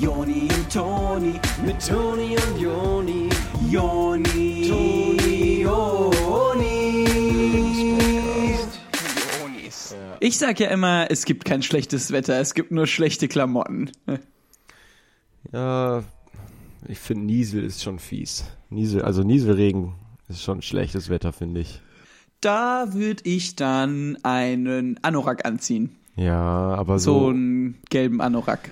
Joni und Toni, mit Toni und Joni, Joni, Toni, Joni. Ich sag ja immer, es gibt kein schlechtes Wetter, es gibt nur schlechte Klamotten. Ja, ich finde Niesel ist schon fies. Niesel, also Nieselregen ist schon schlechtes Wetter, finde ich. Da würde ich dann einen Anorak anziehen. Ja, aber So so. einen gelben Anorak.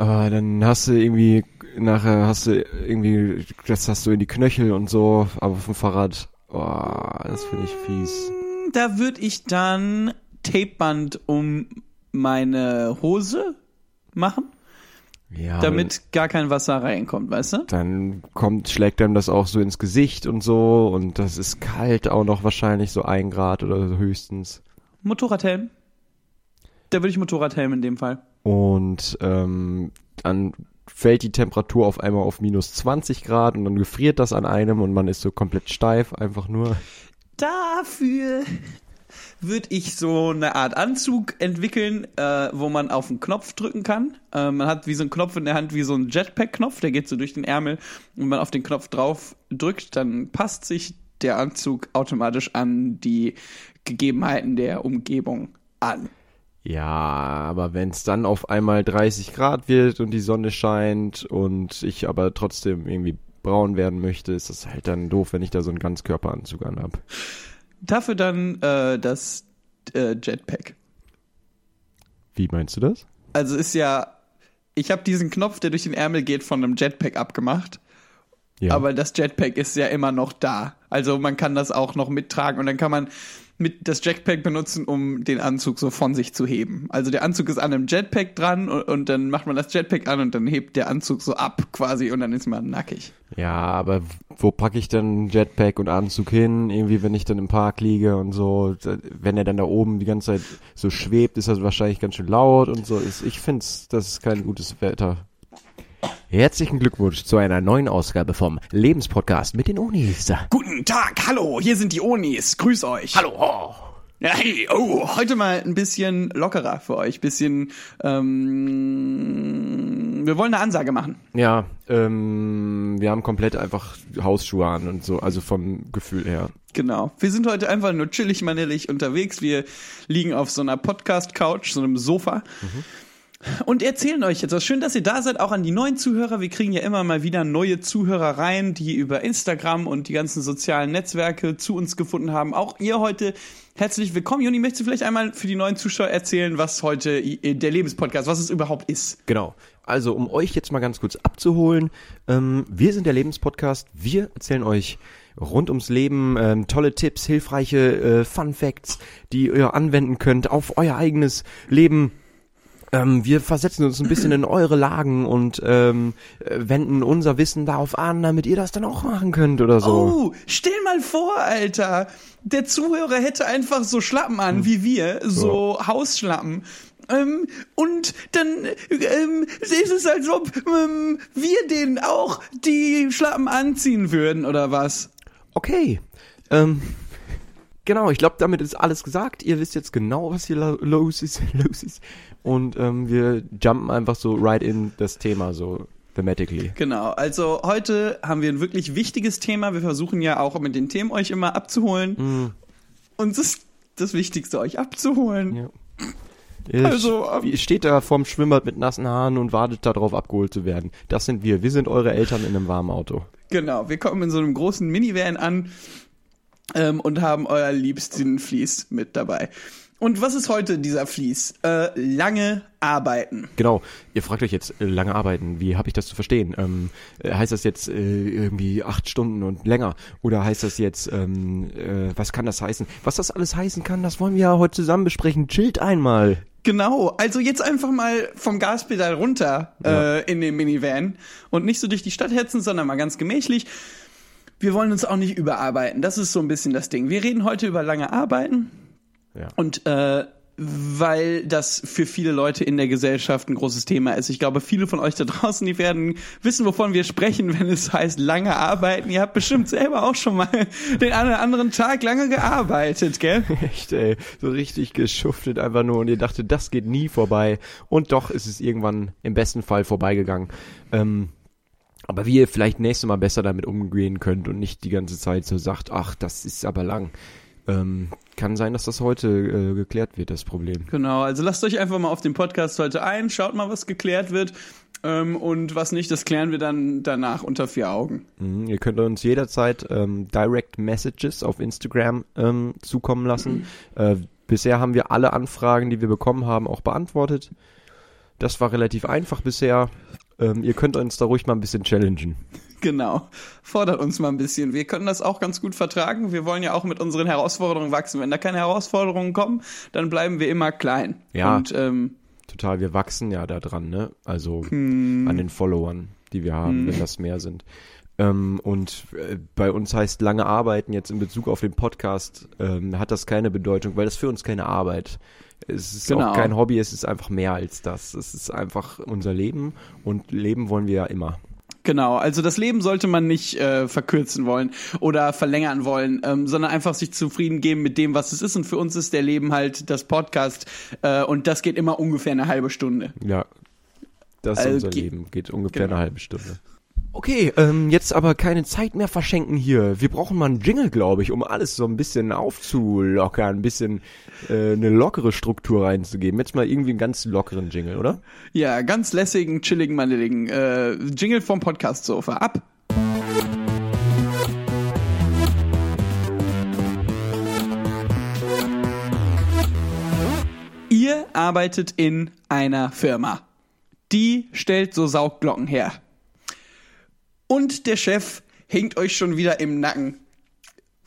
Aber dann hast du irgendwie, nachher hast du irgendwie, das hast du in die Knöchel und so, aber auf dem Fahrrad, oh, das finde ich fies. Da würde ich dann Tapeband um meine Hose machen, Ja. damit gar kein Wasser reinkommt, weißt du? Dann kommt, schlägt einem das auch so ins Gesicht und so und das ist kalt auch noch wahrscheinlich so ein Grad oder so höchstens. Motorradhelm. Da würde ich Motorradhelm in dem Fall. Und ähm, dann fällt die Temperatur auf einmal auf minus 20 Grad und dann gefriert das an einem und man ist so komplett steif, einfach nur. Dafür würde ich so eine Art Anzug entwickeln, äh, wo man auf einen Knopf drücken kann. Äh, man hat wie so einen Knopf in der Hand, wie so ein Jetpack-Knopf, der geht so durch den Ärmel. Und wenn man auf den Knopf drauf drückt, dann passt sich der Anzug automatisch an die Gegebenheiten der Umgebung an. Ja, aber wenn es dann auf einmal 30 Grad wird und die Sonne scheint und ich aber trotzdem irgendwie braun werden möchte, ist das halt dann doof, wenn ich da so einen Ganzkörperanzug anhab. Dafür dann äh, das äh, Jetpack. Wie meinst du das? Also ist ja, ich habe diesen Knopf, der durch den Ärmel geht, von einem Jetpack abgemacht. Ja. Aber das Jetpack ist ja immer noch da. Also man kann das auch noch mittragen und dann kann man mit das Jetpack benutzen, um den Anzug so von sich zu heben. Also der Anzug ist an einem Jetpack dran und, und dann macht man das Jetpack an und dann hebt der Anzug so ab quasi und dann ist man nackig. Ja, aber wo packe ich denn Jetpack und Anzug hin? Irgendwie, wenn ich dann im Park liege und so, wenn er dann da oben die ganze Zeit so schwebt, ist das wahrscheinlich ganz schön laut und so. Ist, ich find's, das ist kein gutes Wetter. Herzlichen Glückwunsch zu einer neuen Ausgabe vom Lebenspodcast mit den Unis. Guten Tag, hallo, hier sind die Onis, grüß euch. Hallo. Oh. Hey, oh, heute mal ein bisschen lockerer für euch, bisschen, ähm, wir wollen eine Ansage machen. Ja, ähm, wir haben komplett einfach Hausschuhe an und so, also vom Gefühl her. Genau. Wir sind heute einfach nur chillig manillig unterwegs. Wir liegen auf so einer Podcast-Couch, so einem Sofa. Und erzählen euch jetzt was. Schön, dass ihr da seid, auch an die neuen Zuhörer. Wir kriegen ja immer mal wieder neue Zuhörer rein, die über Instagram und die ganzen sozialen Netzwerke zu uns gefunden haben. Auch ihr heute herzlich willkommen. Juni, möchtest du vielleicht einmal für die neuen Zuschauer erzählen, was heute der Lebenspodcast, was es überhaupt ist? Genau. Also, um euch jetzt mal ganz kurz abzuholen, ähm, wir sind der Lebenspodcast. Wir erzählen euch rund ums Leben ähm, tolle Tipps, hilfreiche äh, Fun Facts, die ihr anwenden könnt auf euer eigenes Leben. Ähm, wir versetzen uns ein bisschen in eure Lagen und ähm, äh, wenden unser Wissen darauf an, damit ihr das dann auch machen könnt oder so. Oh, stell mal vor, Alter. Der Zuhörer hätte einfach so Schlappen an wie wir, so Hausschlappen. Ähm, und dann ähm, ist es, als ob ähm, wir denen auch die Schlappen anziehen würden, oder was? Okay. Ähm, genau, ich glaube, damit ist alles gesagt. Ihr wisst jetzt genau, was hier lo- los ist, los ist. Und ähm, wir jumpen einfach so right in das Thema, so thematically. Genau, also heute haben wir ein wirklich wichtiges Thema. Wir versuchen ja auch mit den Themen euch immer abzuholen. Uns ist das Wichtigste, euch abzuholen. Ja. Ihr Also, ähm, steht da vorm Schwimmbad mit nassen Haaren und wartet darauf, abgeholt zu werden. Das sind wir. Wir sind eure Eltern in einem warmen Auto. Genau, wir kommen in so einem großen Minivan an ähm, und haben euer liebsten Vlies mit dabei. Und was ist heute dieser Vlies? Äh, lange arbeiten. Genau. Ihr fragt euch jetzt, äh, lange arbeiten, wie habe ich das zu verstehen? Ähm, äh, heißt das jetzt äh, irgendwie acht Stunden und länger? Oder heißt das jetzt, ähm, äh, was kann das heißen? Was das alles heißen kann, das wollen wir ja heute zusammen besprechen. Chillt einmal. Genau, also jetzt einfach mal vom Gaspedal runter äh, in den Minivan und nicht so durch die Stadt hetzen, sondern mal ganz gemächlich. Wir wollen uns auch nicht überarbeiten. Das ist so ein bisschen das Ding. Wir reden heute über lange Arbeiten. Ja. Und äh, weil das für viele Leute in der Gesellschaft ein großes Thema ist. Ich glaube, viele von euch da draußen, die werden wissen, wovon wir sprechen, wenn es heißt lange arbeiten. Ihr habt bestimmt selber auch schon mal den einen oder anderen Tag lange gearbeitet, gell? Echt, ey, so richtig geschuftet einfach nur und ihr dachtet, das geht nie vorbei. Und doch ist es irgendwann im besten Fall vorbeigegangen. Ähm, aber wie ihr vielleicht nächstes Mal besser damit umgehen könnt und nicht die ganze Zeit so sagt, ach, das ist aber lang. Ähm, kann sein, dass das heute äh, geklärt wird, das Problem. Genau, also lasst euch einfach mal auf den Podcast heute ein, schaut mal, was geklärt wird. Ähm, und was nicht, das klären wir dann danach unter vier Augen. Mhm, ihr könnt uns jederzeit ähm, Direct Messages auf Instagram ähm, zukommen lassen. Äh, bisher haben wir alle Anfragen, die wir bekommen haben, auch beantwortet. Das war relativ einfach bisher. Ähm, ihr könnt uns da ruhig mal ein bisschen challengen. Genau. Fordert uns mal ein bisschen. Wir können das auch ganz gut vertragen. Wir wollen ja auch mit unseren Herausforderungen wachsen. Wenn da keine Herausforderungen kommen, dann bleiben wir immer klein. Ja. Und ähm, Total, wir wachsen ja da dran, ne? Also an den Followern, die wir haben, wenn das mehr sind. Ähm, und äh, bei uns heißt lange arbeiten jetzt in Bezug auf den Podcast, ähm, hat das keine Bedeutung, weil das für uns keine Arbeit. Es ist Genau. auch kein Hobby, es ist einfach mehr als das. Es ist einfach unser Leben und leben wollen wir ja immer. Genau, also das Leben sollte man nicht äh, verkürzen wollen oder verlängern wollen, ähm, sondern einfach sich zufrieden geben mit dem, was es ist. Und für uns ist der Leben halt das Podcast äh, und das geht immer ungefähr eine halbe Stunde. Ja, das ist Also unser Leben. Geht ungefähr genau. eine halbe Stunde. Okay, ähm, jetzt aber keine Zeit mehr verschenken hier. Wir brauchen mal einen Jingle, glaube ich, um alles so ein bisschen aufzulockern, ein bisschen äh, eine lockere Struktur reinzugeben. Jetzt mal irgendwie einen ganz lockeren Jingle, oder? Ja, ganz lässigen, chilligen, mandeligen äh, Jingle vom Podcast-Sofa. Ab! Ihr arbeitet in einer Firma. Die stellt so Saugglocken her. Und der Chef hängt euch schon wieder im Nacken,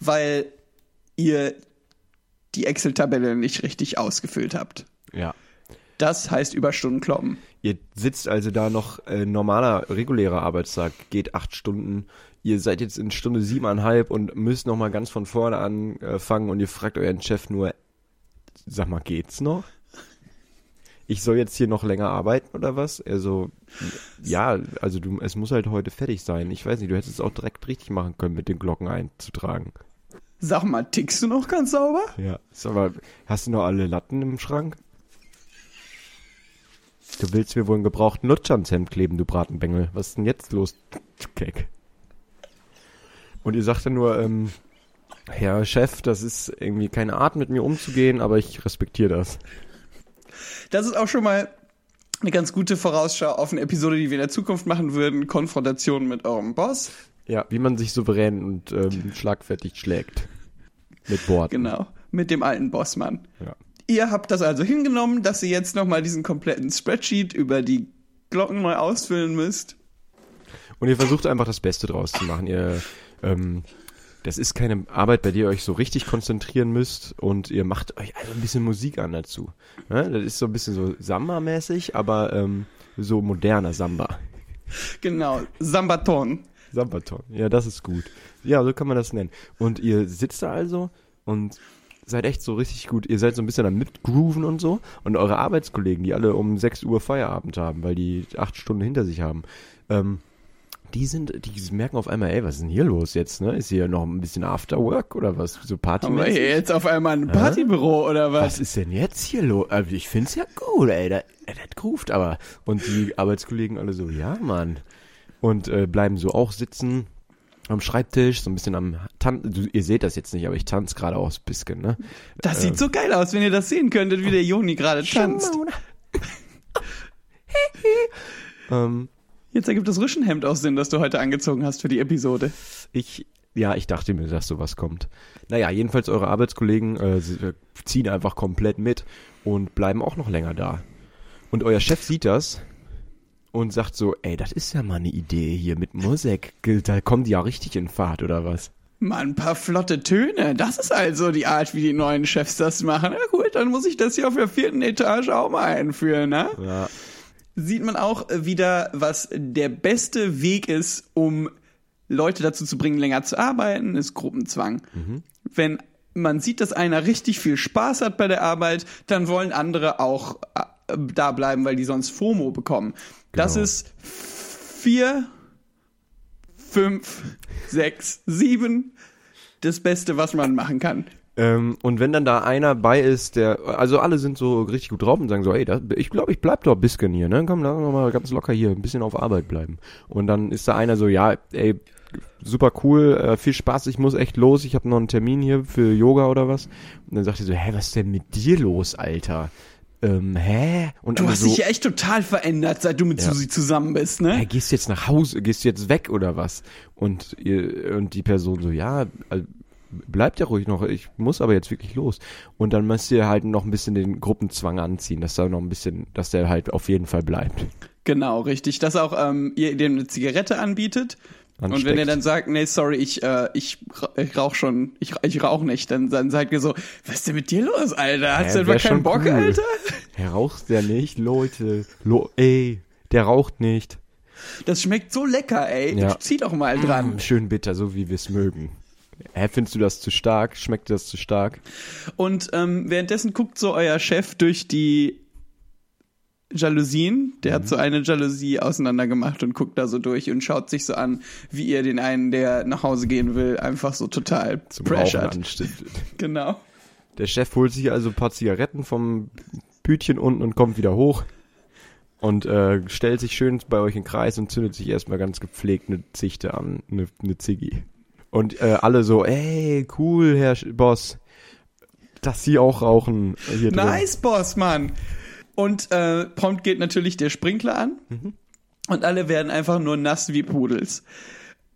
weil ihr die Excel-Tabelle nicht richtig ausgefüllt habt. Ja. Das heißt Überstunden kloppen. Ihr sitzt also da noch, äh, normaler, regulärer Arbeitstag geht acht Stunden. Ihr seid jetzt in Stunde siebeneinhalb und müsst noch mal ganz von vorne anfangen und ihr fragt euren Chef nur, sag mal, geht's noch? Ich soll jetzt hier noch länger arbeiten oder was? Er so, ja, also du, es muss halt heute fertig sein. Ich weiß nicht, du hättest es auch direkt richtig machen können, mit den Glocken einzutragen. Sag mal, tickst du noch ganz sauber? Ja. Ist aber, hast du noch alle Latten im Schrank? Du willst mir wohl einen gebrauchten Lutsch ans Hemd kleben, du Bratenbengel. Was ist denn jetzt los, Keck? Und ihr sagt dann nur, ähm, Herr Chef, das ist irgendwie keine Art, mit mir umzugehen, aber ich respektiere das. Das ist auch schon mal eine ganz gute Vorausschau auf eine Episode, die wir in der Zukunft machen würden. Konfrontation mit eurem Boss. Ja, wie man sich souverän und ähm, schlagfertig schlägt. Mit Worten. Genau. Mit dem alten Bossmann. Ja. Ihr habt das also hingenommen, dass ihr jetzt nochmal diesen kompletten Spreadsheet über die Glocken neu ausfüllen müsst. Und ihr versucht einfach das Beste draus zu machen. Ihr, ähm, das ist keine Arbeit, bei der ihr euch so richtig konzentrieren müsst und ihr macht euch also ein bisschen Musik an dazu. Ja, das ist so ein bisschen so Samba-mäßig, aber ähm, so moderner Samba. Genau. Sambaton. Sambaton. Ja, das ist gut. Ja, so kann man das nennen. Und ihr sitzt da also und seid echt so richtig gut. Ihr seid so ein bisschen am Mitgrooven und so. Und eure Arbeitskollegen, die alle um 6 Uhr Feierabend haben, weil die acht Stunden hinter sich haben, ähm, die sind, die merken auf einmal, ey, was ist denn hier los jetzt, ne? Ist hier noch ein bisschen Afterwork oder was? So wir Partymäßig? hier jetzt auf einmal ein Partybüro oder was? Was ist denn jetzt hier los? Also ich find's ja gut, ey, das, das groovt aber. Und die Arbeitskollegen alle so, ja, Mann. Und äh, bleiben so auch sitzen am Schreibtisch, so ein bisschen am Tanzen. Ihr seht das jetzt nicht, aber ich tanze gerade auch ein bisschen, ne? Das sieht so geil aus, wenn ihr das sehen könntet, wie der Joni gerade tanzt. Ähm, Jetzt ergibt das Rüschenhemd auch Sinn, das du heute angezogen hast für die Episode. ich, ja, ich dachte mir, dass sowas kommt. Naja, jedenfalls eure Arbeitskollegen äh, äh, ziehen einfach komplett mit und bleiben auch noch länger da. Und euer Chef sieht das und sagt so, ey, das ist ja mal eine Idee hier mit Musik. Da kommen die ja richtig in Fahrt, oder was? Mal ein paar flotte Töne. Das ist also die Art, wie die neuen Chefs das machen. Na gut, dann muss ich das hier auf der vierten Etage auch mal einführen, ne? Ja. Sieht man auch wieder, was der beste Weg ist, um Leute dazu zu bringen, länger zu arbeiten, ist Gruppenzwang. Wenn man sieht, dass einer richtig viel Spaß hat bei der Arbeit, dann wollen andere auch äh, da bleiben, weil die sonst FOMO bekommen. Das Genau. ist vier, fünf, sechs, sieben. Das Beste, was man machen kann. Ähm, und wenn dann da einer bei ist, der, also alle sind so richtig gut drauf und sagen so, ey, das, ich glaube, ich bleib doch ein bisschen hier, ne? Komm, lass uns mal ganz locker hier, ein bisschen auf Arbeit bleiben. Und dann ist da einer so, ja, ey, super cool, äh, viel Spaß, ich muss echt los, ich habe noch einen Termin hier für Yoga oder was. Und dann sagt er so, hä, was ist denn mit dir los, Alter? Ähm, hä? Und Du hast so, dich ja echt total verändert, seit du mit Ja. Susi zusammen bist, ne? hey, gehst du jetzt nach Hause, gehst du jetzt weg oder was? Und, ihr, und die Person so, ja, bleibt ja ruhig noch, ich muss aber jetzt wirklich los. Und dann müsst ihr halt noch ein bisschen den Gruppenzwang anziehen, dass da noch ein bisschen, dass der halt auf jeden Fall bleibt. Genau, richtig. Dass auch ähm, ihr dem eine Zigarette anbietet. Und wenn Ansteckt. er dann sagt, nee, sorry, ich, äh, ich, ich rauch schon, ich, ich rauch nicht, dann, dann seid ihr so, was ist denn mit dir los, Alter? Hast Ja, du etwa keinen Bock, cool. Alter? Er raucht der nicht, Leute. Lo ey, der raucht nicht. Das schmeckt so lecker, ey. Ja. Zieh doch mal dran. Mm, schön bitter, so wie wir es mögen. Hä, findest du das zu stark? Schmeckt das zu stark? Und ähm, währenddessen guckt so euer Chef durch die Jalousien. Der Mhm. hat so eine Jalousie auseinander gemacht und guckt da so durch und schaut sich so an, wie ihr den einen, der nach Hause gehen will, einfach so total Zum pressured. Genau. Der Chef holt sich also ein paar Zigaretten vom Pütchen unten und kommt wieder hoch und äh, stellt sich schön bei euch in den Kreis und zündet sich erstmal ganz gepflegt eine Zichte an, eine, eine Ziggy. Und äh, alle so, ey, cool, Herr Boss, dass Sie auch rauchen hier drin. Nice, Boss, Mann. Und äh, prompt geht natürlich der Sprinkler an und alle werden einfach nur nass wie Pudels.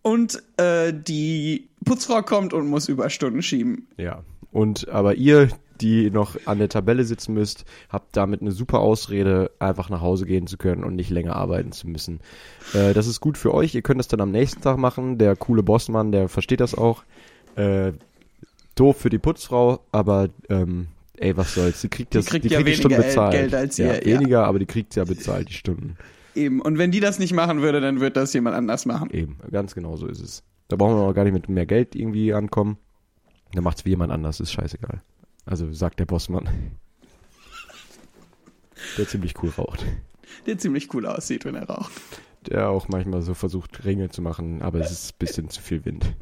Und äh, die Putzfrau kommt und muss Überstunden schieben. Ja. Und aber ihr, die noch an der Tabelle sitzen müsst, habt damit eine super Ausrede, einfach nach Hause gehen zu können und nicht länger arbeiten zu müssen. Äh, das ist gut für euch. Ihr könnt das dann am nächsten Tag machen. Der coole Bossmann, der versteht das auch. Äh, doof für die Putzfrau, aber ähm, ey, was soll's? Die kriegt das, kriegt die ja kriegt die weniger bezahlt. Geld als ja, ihr, ja. weniger, aber die kriegt ja bezahlt die Stunden. Eben. Und wenn die das nicht machen würde, dann wird das jemand anders machen. Eben, ganz genau so ist es. Da brauchen wir auch gar nicht mit mehr Geld irgendwie ankommen. Da macht's wie jemand anders, ist scheißegal. Also sagt der Bossmann. Der ziemlich cool raucht. Der ziemlich cool aussieht, wenn er raucht. Der auch manchmal so versucht, Ringe zu machen, aber es ist ein bisschen zu viel Wind.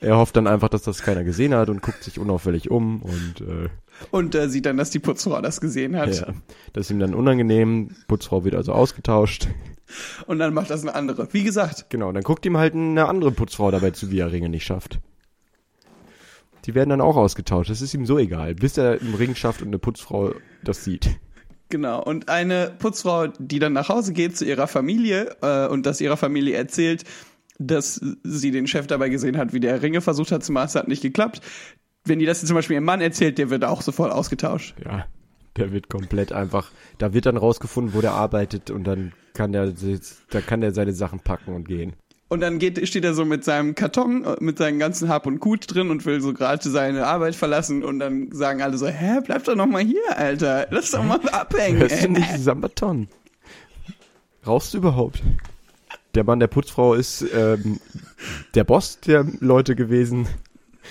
Er hofft dann einfach, dass das keiner gesehen hat und guckt sich unauffällig um und äh, Und äh, sieht dann, dass die Putzfrau das gesehen hat. ja, das ist ihm dann unangenehm. Putzfrau wird also ausgetauscht. Und dann macht das eine andere. Wie gesagt, Genau, dann guckt ihm halt eine andere Putzfrau dabei zu, wie er Ringe nicht schafft. Die werden dann auch ausgetauscht. Das ist ihm so egal, bis er einen Ring schafft und eine Putzfrau das sieht. Genau, und eine Putzfrau, die dann nach Hause geht zu ihrer Familie äh, und das ihrer Familie erzählt, dass sie den Chef dabei gesehen hat, wie der Ringe versucht hat zu machen, es hat nicht geklappt. Wenn die das jetzt zum Beispiel ihrem Mann erzählt, der wird auch sofort ausgetauscht. Ja, der wird komplett einfach. Da wird dann rausgefunden, wo der arbeitet und dann kann der, da kann der seine Sachen packen und gehen. Und dann geht, steht er so mit seinem Karton, äh, mit seinem ganzen Hab und Gut drin und will so gerade seine Arbeit verlassen und dann sagen alle so, hä, bleib doch noch mal hier, Alter. Lass doch mal abhängen, Hörst du nicht Sambaton? Rauchst du überhaupt? Der Mann der Putzfrau ist ähm, der Boss der Leute gewesen.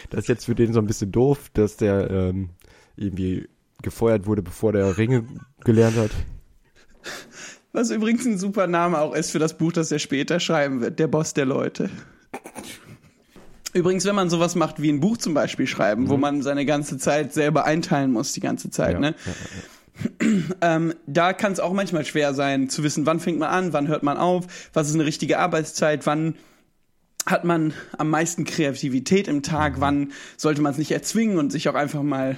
Das ist jetzt für den so ein bisschen doof, dass der ähm, irgendwie gefeuert wurde, bevor der Ringe gelernt hat. Was übrigens ein super Name auch ist für das Buch, das er später schreiben wird, Der Boss der Leute. Übrigens, wenn man sowas macht wie ein Buch zum Beispiel schreiben, wo man seine ganze Zeit selber einteilen muss, die ganze Zeit, Ja, ne? Ähm, da kann es auch manchmal schwer sein, zu wissen, wann fängt man an, wann hört man auf, was ist eine richtige Arbeitszeit, wann hat man am meisten Kreativität im Tag, wann sollte man es nicht erzwingen und sich auch einfach mal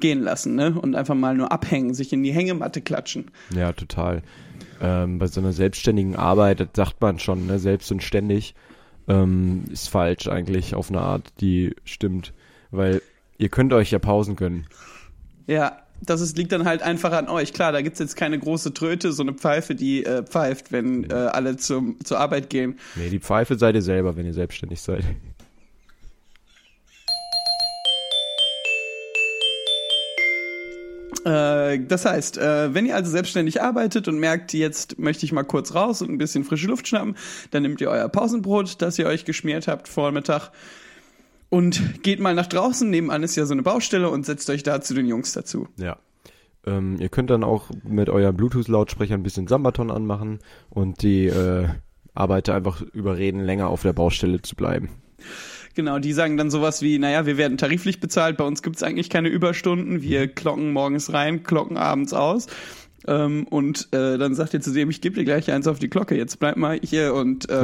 gehen lassen, ne? Und einfach mal nur abhängen, sich in die Hängematte klatschen. Ja, total. Ähm, bei so einer selbstständigen Arbeit, das sagt man schon, ne, selbst und ständig, ähm, ist falsch eigentlich auf eine Art, die stimmt. Weil ihr könnt euch ja Pausen gönnen. Ja, das ist, liegt dann halt einfach an euch. Klar, da gibt's jetzt keine große Tröte, so eine Pfeife, die äh, pfeift, wenn äh, alle zum, zur Arbeit gehen. Nee, die Pfeife seid ihr selber, wenn ihr selbstständig seid. Das heißt, äh, wenn ihr also selbstständig arbeitet und merkt, jetzt möchte ich mal kurz raus und ein bisschen frische Luft schnappen, dann nehmt ihr euer Pausenbrot, das ihr euch geschmiert habt Vormittag und geht mal nach draußen. Nebenan ist ja so eine Baustelle und setzt euch da zu den Jungs dazu. Ja. Ähm, ihr könnt dann auch mit eurem Bluetooth-Lautsprecher ein bisschen Sambaton anmachen und die äh, Arbeiter einfach überreden, länger auf der Baustelle zu bleiben. Genau, die sagen dann sowas wie, naja, wir werden tariflich bezahlt, bei uns gibt's eigentlich keine Überstunden, wir klocken morgens rein, klocken abends aus. Ähm, und äh, dann sagt ihr zu dem, ich gebe dir gleich eins auf die Glocke, jetzt bleib mal hier und äh.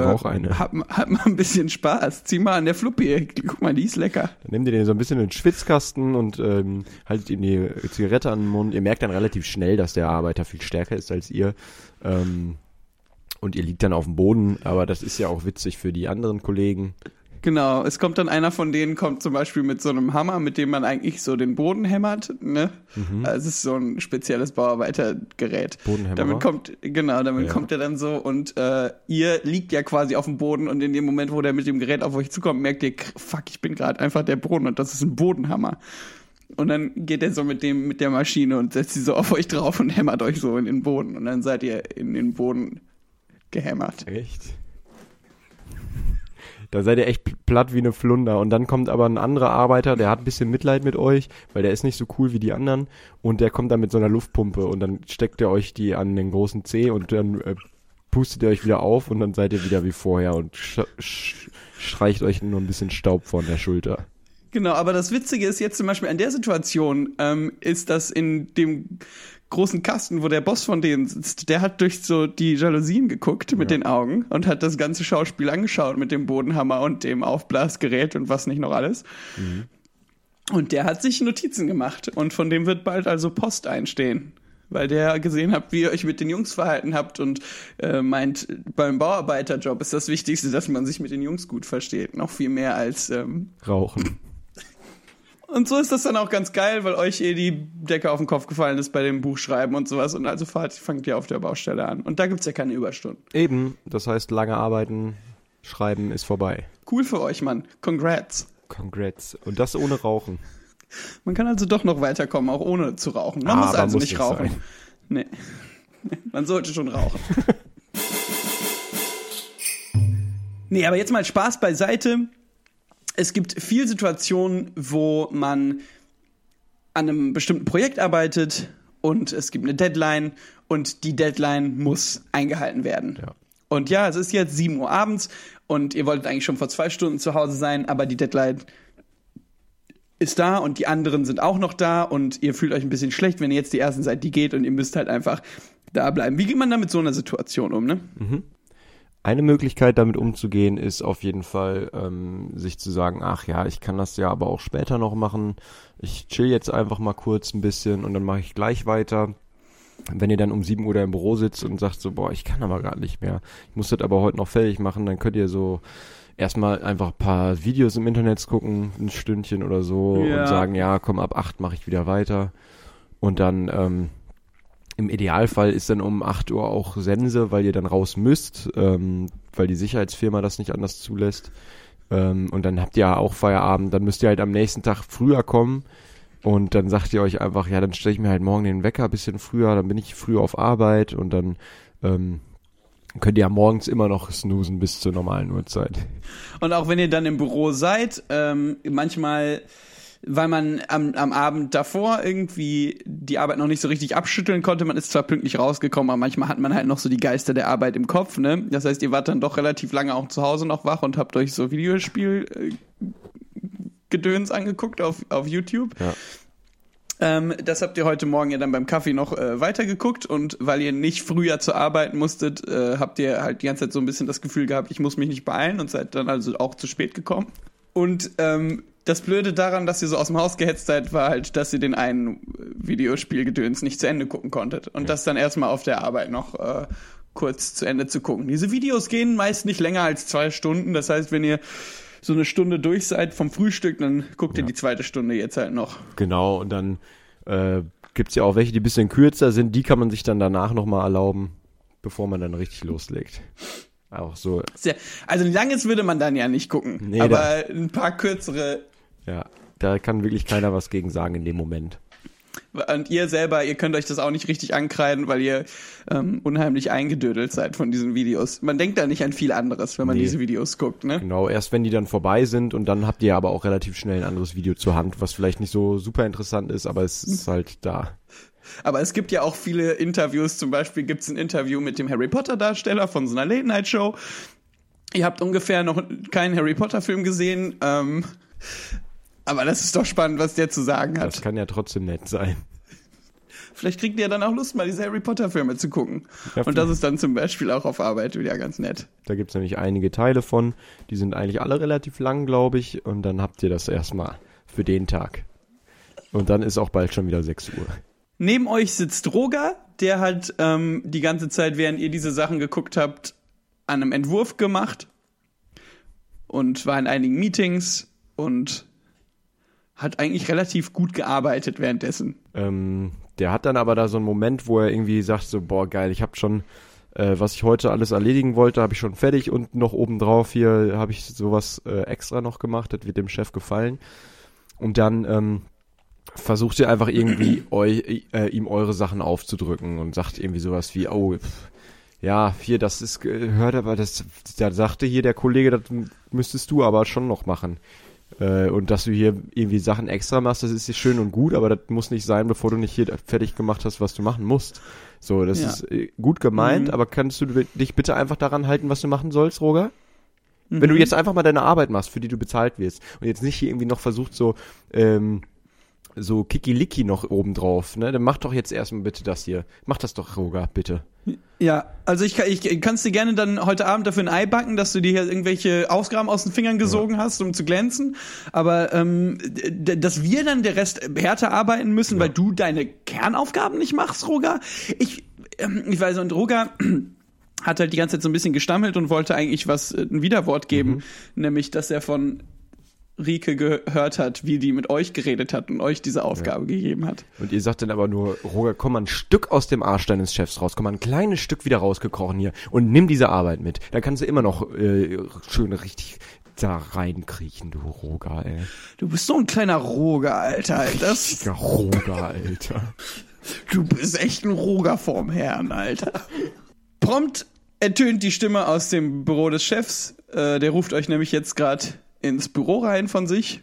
Hab, hab mal ein bisschen Spaß. Zieh mal an der Fluppi, guck mal, die ist lecker. Dann nehmt ihr den so ein bisschen in den Schwitzkasten und ähm, haltet ihm die Zigarette an den Mund. Ihr merkt dann relativ schnell, dass der Arbeiter viel stärker ist als ihr. Ähm, und ihr liegt dann auf dem Boden, aber das ist ja auch witzig für die anderen Kollegen. Genau, es kommt dann einer von denen, kommt zum Beispiel mit so einem Hammer, mit dem man eigentlich so den Boden hämmert, ne? Also es ist so ein spezielles Bauarbeitergerät. Bodenhämmerer? Damit kommt, genau, damit Ja. kommt er dann so und äh, ihr liegt ja quasi auf dem Boden und in dem Moment, wo der mit dem Gerät auf euch zukommt, merkt ihr, fuck, ich bin gerade einfach der Boden und das ist ein Bodenhammer. Und dann geht er so mit dem, mit der Maschine und setzt sie so auf euch drauf und hämmert euch so in den Boden und dann seid ihr in den Boden gehämmert. Echt? Da seid ihr echt pl- platt wie eine Flunder. Und dann kommt aber ein anderer Arbeiter, der hat ein bisschen Mitleid mit euch, weil der ist nicht so cool wie die anderen. Und der kommt dann mit so einer Luftpumpe und dann steckt er euch die an den großen Zeh und dann äh, pustet ihr euch wieder auf und dann seid ihr wieder wie vorher und sch sch streicht euch nur ein bisschen Staub von der Schulter. Genau, aber das Witzige ist jetzt zum Beispiel an der Situation, ähm, ist, dass in dem großen Kasten, wo der Boss von denen sitzt, der hat durch so die Jalousien geguckt mit Ja. den Augen und hat das ganze Schauspiel angeschaut mit dem Bodenhammer und dem Aufblasgerät und was nicht noch alles. Und der hat sich Notizen gemacht und von dem wird bald also Post einstehen. Weil der gesehen hat, wie ihr euch mit den Jungs verhalten habt und äh, meint, beim Bauarbeiterjob ist das Wichtigste, dass man sich mit den Jungs gut versteht. Noch viel mehr als ähm, Rauchen. Und so ist das dann auch ganz geil, weil euch eh die Decke auf den Kopf gefallen ist bei dem Buchschreiben und sowas. Und also fahrt, fangt ihr auf der Baustelle an. Und da gibt's ja keine Überstunden. Eben, das heißt, lange arbeiten, schreiben ist vorbei. Cool für euch, Mann. Congrats. Congrats. Und das ohne Rauchen. Man kann also doch noch weiterkommen, auch ohne zu rauchen. Man Ah, muss also muss nicht nicht rauchen. sein. Nee. Man sollte schon rauchen. nee, aber jetzt mal Spaß beiseite. Es gibt viel Situationen, wo man an einem bestimmten Projekt arbeitet und es gibt eine Deadline und die Deadline muss eingehalten werden. Ja. Und ja, es ist jetzt 7 Uhr abends und ihr wolltet eigentlich schon vor zwei Stunden zu Hause sein, aber die Deadline ist da und die anderen sind auch noch da und ihr fühlt euch ein bisschen schlecht, wenn ihr jetzt die ersten seid, die geht und ihr müsst halt einfach da bleiben. Wie geht man da mit so einer Situation um, ne? Eine Möglichkeit, damit umzugehen, ist auf jeden Fall, ähm, sich zu sagen, ach ja, ich kann das ja aber auch später noch machen. Ich chill jetzt einfach mal kurz ein bisschen und dann mache ich gleich weiter. Wenn ihr dann um 7 Uhr da im Büro sitzt und sagt so, boah, ich kann aber gar nicht mehr. Ich muss das aber heute noch fertig machen, dann könnt ihr so erstmal einfach ein paar Videos im Internet gucken, ein Stündchen oder so Ja. und sagen, ja, komm, ab 8 mache ich wieder weiter. Und dann, ähm, im Idealfall ist dann um 8 Uhr auch Sense, weil ihr dann raus müsst, ähm, weil die Sicherheitsfirma das nicht anders zulässt. Ähm, und dann habt ihr ja auch Feierabend, dann müsst ihr halt am nächsten Tag früher kommen. Und dann sagt ihr euch einfach, ja, dann stelle ich mir halt morgen den Wecker ein bisschen früher, dann bin ich früher auf Arbeit und dann ähm, könnt ihr ja morgens immer noch snoosen bis zur normalen Uhrzeit. Und auch wenn ihr dann im Büro seid, ähm, manchmal, weil man am, am Abend davor irgendwie die Arbeit noch nicht so richtig abschütteln konnte, man ist zwar pünktlich rausgekommen, aber manchmal hat man halt noch so die Geister der Arbeit im Kopf, ne? Das heißt, ihr wart dann doch relativ lange auch zu Hause noch wach und habt euch so Videospiel äh, Gedöns angeguckt auf, auf YouTube. Ja. Ähm, das habt ihr heute Morgen ja dann beim Kaffee noch äh, weitergeguckt und weil ihr nicht früher zur Arbeit musstet, äh, habt ihr halt die ganze Zeit so ein bisschen das Gefühl gehabt, ich muss mich nicht beeilen und seid dann also auch zu spät gekommen. Und ähm, das Blöde daran, dass ihr so aus dem Haus gehetzt seid, war halt, dass ihr den einen Videospielgedöns nicht zu Ende gucken konntet und das dann erstmal auf der Arbeit noch äh, kurz zu Ende zu gucken. Diese Videos gehen meist nicht länger als zwei Stunden. Das heißt, wenn ihr so eine Stunde durch seid vom Frühstück, dann guckt ihr die zweite Stunde jetzt halt noch. Genau, und dann äh, gibt's ja auch welche, die ein bisschen kürzer sind, die kann man sich dann danach nochmal erlauben, bevor man dann richtig loslegt. Auch so, Sehr, also ein langes würde man dann ja nicht gucken. Nee, aber da- ein paar kürzere. Ja, da kann wirklich keiner was gegen sagen in dem Moment. Und ihr selber, ihr könnt euch das auch nicht richtig ankreiden, weil ihr ähm, unheimlich eingedödelt seid von diesen Videos. Man denkt da nicht an viel anderes, wenn man Nee. diese Videos guckt, ne? Genau, erst wenn die dann vorbei sind und dann habt ihr aber auch relativ schnell ein anderes Video zur Hand, was vielleicht nicht so super interessant ist, aber es ist halt da. Aber es gibt ja auch viele Interviews, zum Beispiel gibt es ein Interview mit dem Harry Potter Darsteller von so einer Late Night Show. Ihr habt ungefähr noch keinen Harry Potter Film gesehen, ähm, aber das ist doch spannend, was der zu sagen hat. Das kann ja trotzdem nett sein. Vielleicht kriegt ihr dann auch Lust, mal diese Harry Potter Filme zu gucken. Ja, Und das ist dann zum Beispiel auch auf Arbeit wieder ganz nett. Da gibt's nämlich einige Teile von, die sind eigentlich alle relativ lang, glaube ich, und dann habt ihr das erstmal für den Tag. Und dann ist auch bald schon wieder 6 Uhr. Neben euch sitzt Roger, der hat ähm, die ganze Zeit, während ihr diese Sachen geguckt habt, an einem Entwurf gemacht und war in einigen Meetings und hat eigentlich relativ gut gearbeitet währenddessen. Ähm, der hat dann aber da so einen Moment, wo er irgendwie sagt so, boah geil, ich habe schon, äh, was ich heute alles erledigen wollte, habe ich schon fertig und noch obendrauf hier habe ich sowas äh, extra noch gemacht, das wird dem Chef gefallen. Und dann ähm, versucht ihr einfach irgendwie eu, äh, ihm eure Sachen aufzudrücken und sagt irgendwie sowas wie, oh, pff, ja, hier, das ist gehört, aber das, da sagte hier der Kollege, das müsstest du aber schon noch machen. Äh, und dass du hier irgendwie Sachen extra machst, das ist schön und gut, aber das muss nicht sein, bevor du nicht hier fertig gemacht hast, was du machen musst. So, das Ja. ist äh, gut gemeint, Mhm. aber kannst du dich bitte einfach daran halten, was du machen sollst, Roger? Mhm. Wenn du jetzt einfach mal deine Arbeit machst, für die du bezahlt wirst und jetzt nicht hier irgendwie noch versucht, so, ähm, so Kikiliki noch oben drauf, ne? Dann mach doch jetzt erstmal bitte das hier. Mach das doch, Roger, bitte. Ja, also ich, kann- ich kannst dir gerne dann heute Abend dafür ein Ei backen, dass du dir hier irgendwelche Ausgaben aus den Fingern gesogen hast, um zu glänzen. Aber ähm, dass wir dann der Rest härter arbeiten müssen, weil du deine Kernaufgaben nicht machst, Roger. Ich, ähm, ich weiß, und Roger hat halt die ganze Zeit so ein bisschen gestammelt und wollte eigentlich was, äh, ein Widerwort geben, nämlich, dass er von Rike gehört hat, wie die mit euch geredet hat und euch diese Aufgabe gegeben hat. Und ihr sagt dann aber nur, Roger, komm mal ein Stück aus dem Arsch deines Chefs raus, komm mal ein kleines Stück wieder rausgekrochen hier und nimm diese Arbeit mit. Dann kannst du immer noch äh, schön richtig da reinkriechen, du Roger, ey. Du bist so ein kleiner Roger, Alter. Das, Ja, Roger, Alter. Du bist echt ein Roger vorm Herrn, Alter. Prompt ertönt die Stimme aus dem Büro des Chefs. Äh, der ruft euch nämlich jetzt gerade ins Büro rein von sich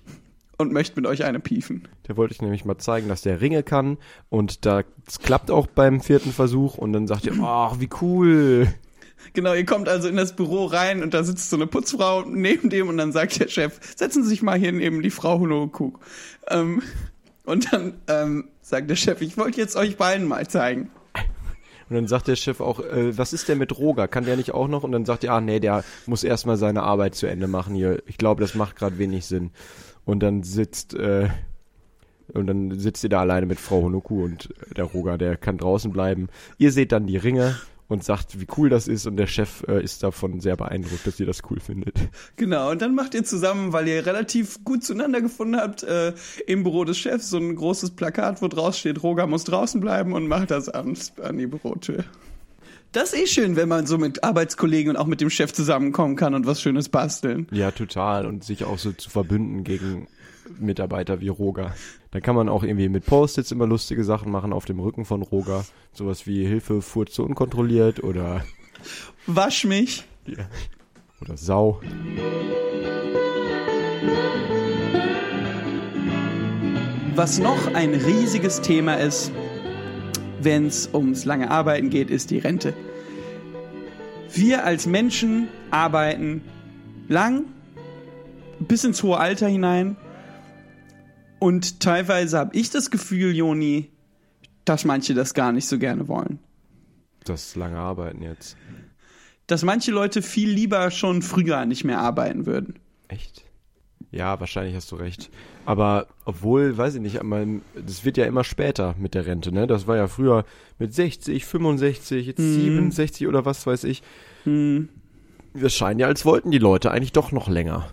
und möchte mit euch eine piefen. Der wollte ich nämlich mal zeigen, dass der Ringe kann und da das klappt auch beim vierten Versuch und dann sagt ihr, ach, wie cool. Genau, ihr kommt also in das Büro rein und da sitzt so eine Putzfrau neben dem und dann sagt der Chef, setzen Sie sich mal hier neben die Frau Honoku. Ähm, und dann ähm, sagt der Chef, ich wollte jetzt euch beiden mal zeigen. Und dann sagt der Chef auch, äh, was ist denn mit Roger? Kann der nicht auch noch? Und dann sagt er, ah nee, der muss erstmal seine Arbeit zu Ende machen hier. Ich glaube, das macht gerade wenig Sinn. Und dann sitzt äh, und dann sitzt ihr da alleine mit Frau Honoku und der Roger, der kann draußen bleiben. Ihr seht dann die Ringe und sagt, wie cool das ist und der Chef äh, ist davon sehr beeindruckt, dass ihr das cool findet. Genau, und dann macht ihr zusammen, weil ihr relativ gut zueinander gefunden habt, äh, im Büro des Chefs so ein großes Plakat, wo draus steht, Roger muss draußen bleiben und macht das abends an die Bürotür. Das ist eh schön, wenn man so mit Arbeitskollegen und auch mit dem Chef zusammenkommen kann und was Schönes basteln. Ja, total. Und sich auch so zu verbünden gegen Mitarbeiter wie Roger. Da kann man auch irgendwie mit Post-its immer lustige Sachen machen auf dem Rücken von Roger. Sowas wie Hilfe, Furze unkontrolliert oder, Wasch mich. ja, oder Sau. Was noch ein riesiges Thema ist, wenn es ums lange Arbeiten geht, ist die Rente. Wir als Menschen arbeiten lang, bis ins hohe Alter hinein. Und teilweise habe ich das Gefühl, Joni, dass manche das gar nicht so gerne wollen. Das lange Arbeiten jetzt. Dass manche Leute viel lieber schon früher nicht mehr arbeiten würden. Echt? Ja, wahrscheinlich hast du recht. Aber obwohl, weiß ich nicht, das wird ja immer später mit der Rente, ne? Das war ja früher mit 60, 65, jetzt 67 oder was weiß ich. Das scheint ja, als wollten die Leute eigentlich doch noch länger.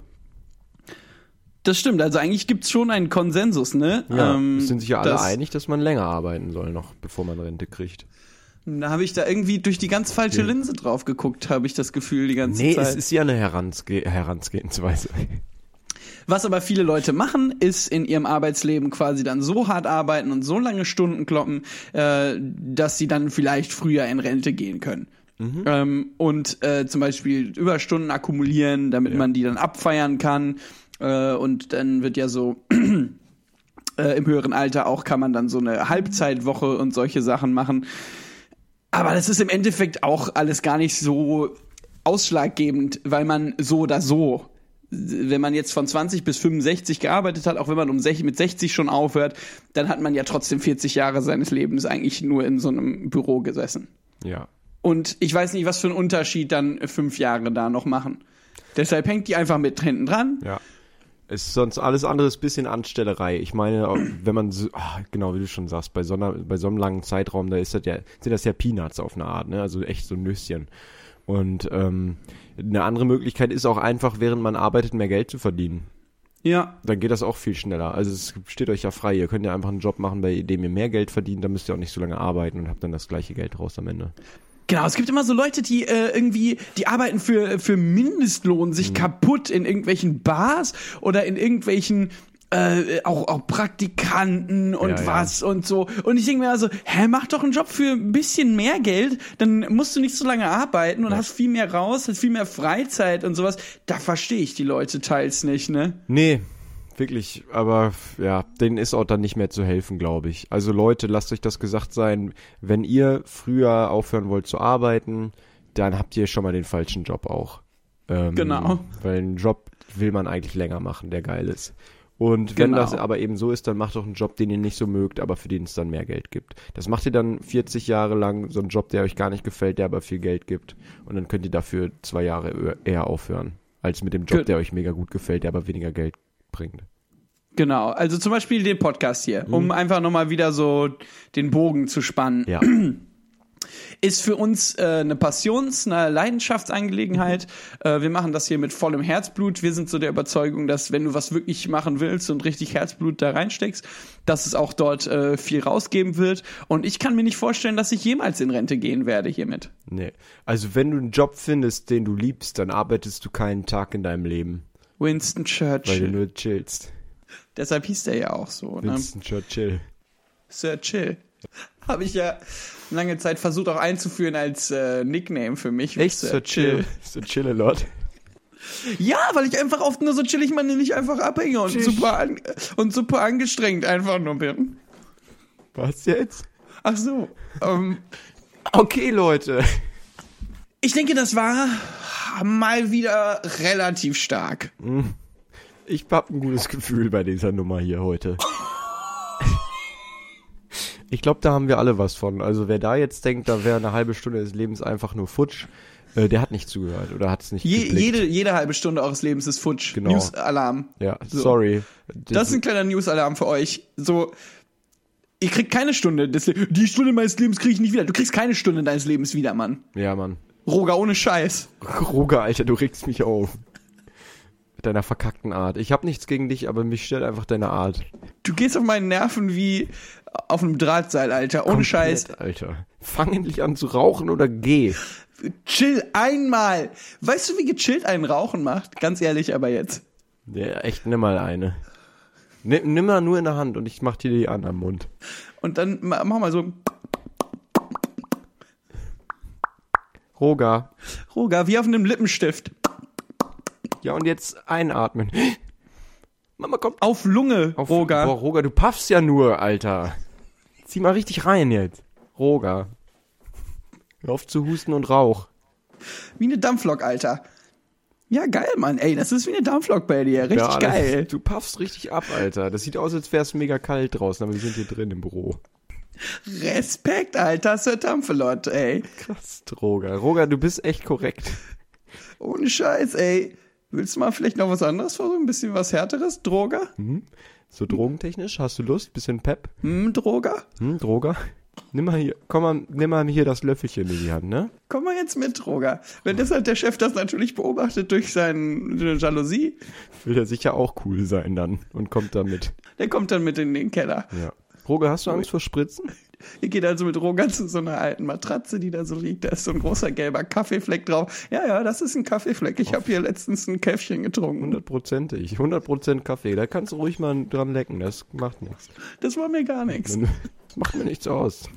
Das stimmt, also eigentlich gibt's schon einen Konsensus, ne? Ja, Ähm, es sind sich ja alle dass- einig, dass man länger arbeiten soll noch, bevor man Rente kriegt. Da habe ich da irgendwie durch die ganz falsche Linse drauf geguckt, habe ich das Gefühl die ganze Nee, Zeit. es ist ja eine Herange Herangehensweise. Was aber viele Leute machen, ist in ihrem Arbeitsleben quasi dann so hart arbeiten und so lange Stunden kloppen, äh, dass sie dann vielleicht früher in Rente gehen können. Ähm, und äh, zum Beispiel Überstunden akkumulieren, damit man die dann abfeiern kann. Äh, und dann wird ja so äh, im höheren Alter auch kann man dann so eine Halbzeitwoche und solche Sachen machen. Aber das ist im Endeffekt auch alles gar nicht so ausschlaggebend, weil man so oder so, wenn man jetzt von 20 bis 65 gearbeitet hat, auch wenn man um 60, mit 60 schon aufhört, dann hat man ja trotzdem 40 Jahre seines Lebens eigentlich nur in so einem Büro gesessen. Ja. Und ich weiß nicht, was für einen Unterschied dann fünf Jahre da noch machen. Deshalb hängt die einfach mit hinten dran. Ja. Es ist sonst alles andere ist ein bisschen Anstellerei. Ich meine, wenn man so, ah, genau wie du schon sagst, bei so, einer, bei so einem langen Zeitraum, da ist das ja, sind das ja Peanuts auf eine Art, ne? Also echt so Nüsschen. Und ähm, eine andere Möglichkeit ist auch einfach, während man arbeitet, mehr Geld zu verdienen. Ja, Dann geht das auch viel schneller. Also es steht euch ja frei. Ihr könnt ja einfach einen Job machen, bei dem ihr mehr Geld verdient, dann müsst ihr auch nicht so lange arbeiten und habt dann das gleiche Geld raus am Ende. Genau, es gibt immer so Leute, die äh, irgendwie, die arbeiten für, für Mindestlohn Mhm. sich kaputt in irgendwelchen Bars oder in irgendwelchen äh, auch, auch Praktikanten und Ja, ja. was und so. Und ich denke mir also, hä, mach doch einen Job für ein bisschen mehr Geld, dann musst du nicht so lange arbeiten und hast viel mehr raus, hast viel mehr Freizeit und sowas. Da verstehe ich die Leute teils nicht, ne? Nee, wirklich, aber ja, denen ist auch dann nicht mehr zu helfen, glaube ich. Also Leute, lasst euch das gesagt sein, wenn ihr früher aufhören wollt zu arbeiten, dann habt ihr schon mal den falschen Job auch. Ähm, Genau. Weil einen Job will man eigentlich länger machen, der geil ist. Und wenn Genau. das aber eben so ist, dann macht doch einen Job, den ihr nicht so mögt, aber für den es dann mehr Geld gibt. Das macht ihr dann 40 Jahre lang, so einen Job, der euch gar nicht gefällt, der aber viel Geld gibt. Und dann könnt ihr dafür zwei Jahre eher aufhören, als mit dem Job, der euch mega gut gefällt, der aber weniger Geld bringt. Genau, also zum Beispiel den Podcast hier, um einfach nochmal wieder so den Bogen zu spannen. Ja. ist für uns äh, eine Passions-, eine Leidenschaftsangelegenheit. Äh, wir machen das hier mit vollem Herzblut. Wir sind so der Überzeugung, dass wenn du was wirklich machen willst und richtig Herzblut da reinsteckst, dass es auch dort äh, viel rausgeben wird. Und ich kann mir nicht vorstellen, dass ich jemals in Rente gehen werde hiermit. Nee. Also wenn du einen Job findest, den du liebst, dann arbeitest du keinen Tag in deinem Leben, Winston weil du Churchill. nur chillst. Deshalb hieß der ja auch so. Ne? Winston Churchill. Sir Chill. Habe ich ja lange Zeit versucht auch einzuführen als äh, Nickname für mich. Echt? So chill. So chill a lot. Ja, weil ich einfach oft nur so chillig man nicht einfach abhänge und Chill. super an, und super angestrengt einfach nur bin. Was jetzt? Ach so. Ähm, Okay, Leute. Ich denke, das war mal wieder relativ stark. Ich hab ein gutes Gefühl bei dieser Nummer hier heute. Ich glaube, da haben wir alle was von. Also wer da jetzt denkt, da wäre eine halbe Stunde des Lebens einfach nur futsch, äh, der hat nicht zugehört oder hat es nicht Je, geblickt. jede, jede halbe Stunde eures Lebens ist futsch. Genau. News-Alarm. Ja, So. sorry. Das ist ein kleiner News-Alarm für euch. So, ihr kriegt keine Stunde. des die Stunde meines Lebens kriege ich nicht wieder. Du kriegst keine Stunde deines Lebens wieder, Mann. ja, Mann. Roger, ohne Scheiß. Roger, Alter, du regst mich auf. Mit deiner verkackten Art. Ich hab nichts gegen dich, aber mich stört einfach deine Art. Du gehst auf meinen Nerven wie auf einem Drahtseil, Alter. Ohne Scheiß. Komplett, Alter. Fang endlich an zu rauchen oder geh. Chill einmal. Weißt du, wie gechillt ein Rauchen macht? Ganz ehrlich, aber jetzt. Ja, echt, nimm mal eine. Nimm, nimm mal nur in der Hand und ich mach dir die an am Mund. Und dann ma- mach mal so, Roger. Roger, wie auf einem Lippenstift. Ja, und jetzt einatmen. Mama, komm. Auf Lunge, Auf, Roger. Boah, Roger, du paffst ja nur, Alter. Zieh mal richtig rein jetzt. Roger. Hör auf zu husten und Rauch. Wie eine Dampflok, Alter. Ja, geil, Mann. Ey, das ist wie eine Dampflok bei dir. Richtig Ja, geil. Du paffst richtig ab, Alter. Das sieht aus, als wäre es mega kalt draußen, aber wir sind hier drin im Büro. Respekt, Alter, Sir Dampfelot, ey. Krass, Roger. Roger, du bist echt korrekt. Ohne Scheiß, ey. Willst du mal vielleicht noch was anderes versuchen? Ein bisschen was härteres? Droger? So drogentechnisch, hast du Lust? Bisschen Pep? Hm, Droger? Hm, Droger? Nimm mal hier, komm mal, nimm mal hier das Löffelchen in die Hand, ne? Komm mal jetzt mit, Droger. Wenn deshalb der Chef das natürlich beobachtet durch seine Jalousie, Will er sicher auch cool sein dann und kommt damit. der kommt dann mit in den Keller. Ja. Roger, hast du Angst vor Spritzen? Ihr geht also mit Roger zu so einer alten Matratze, die da so liegt. Da ist so ein großer gelber Kaffeefleck drauf. Ja, ja, das ist ein Kaffeefleck. Ich habe hier letztens ein Käffchen getrunken. Hundertprozentig. 100% Kaffee. Da kannst du ruhig mal dran lecken. Das macht nichts. Das war mir gar nichts. Das macht mir nichts aus.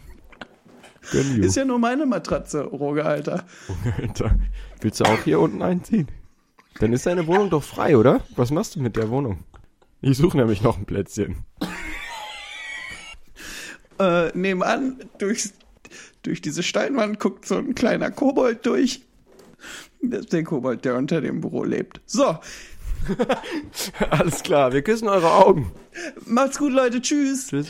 Ist ja nur meine Matratze, Roger, Alter. Alter. Willst du auch hier unten einziehen? Dann ist deine Wohnung doch frei, oder? Was machst du mit der Wohnung? Ich suche nämlich noch ein Plätzchen. Äh, nebenan, durch, durch diese Steinwand guckt so ein kleiner Kobold durch. Das ist der Kobold, der unter dem Büro lebt. So, Alles klar, wir küssen eure Augen. macht's gut, Leute. Tschüss. Tschüss.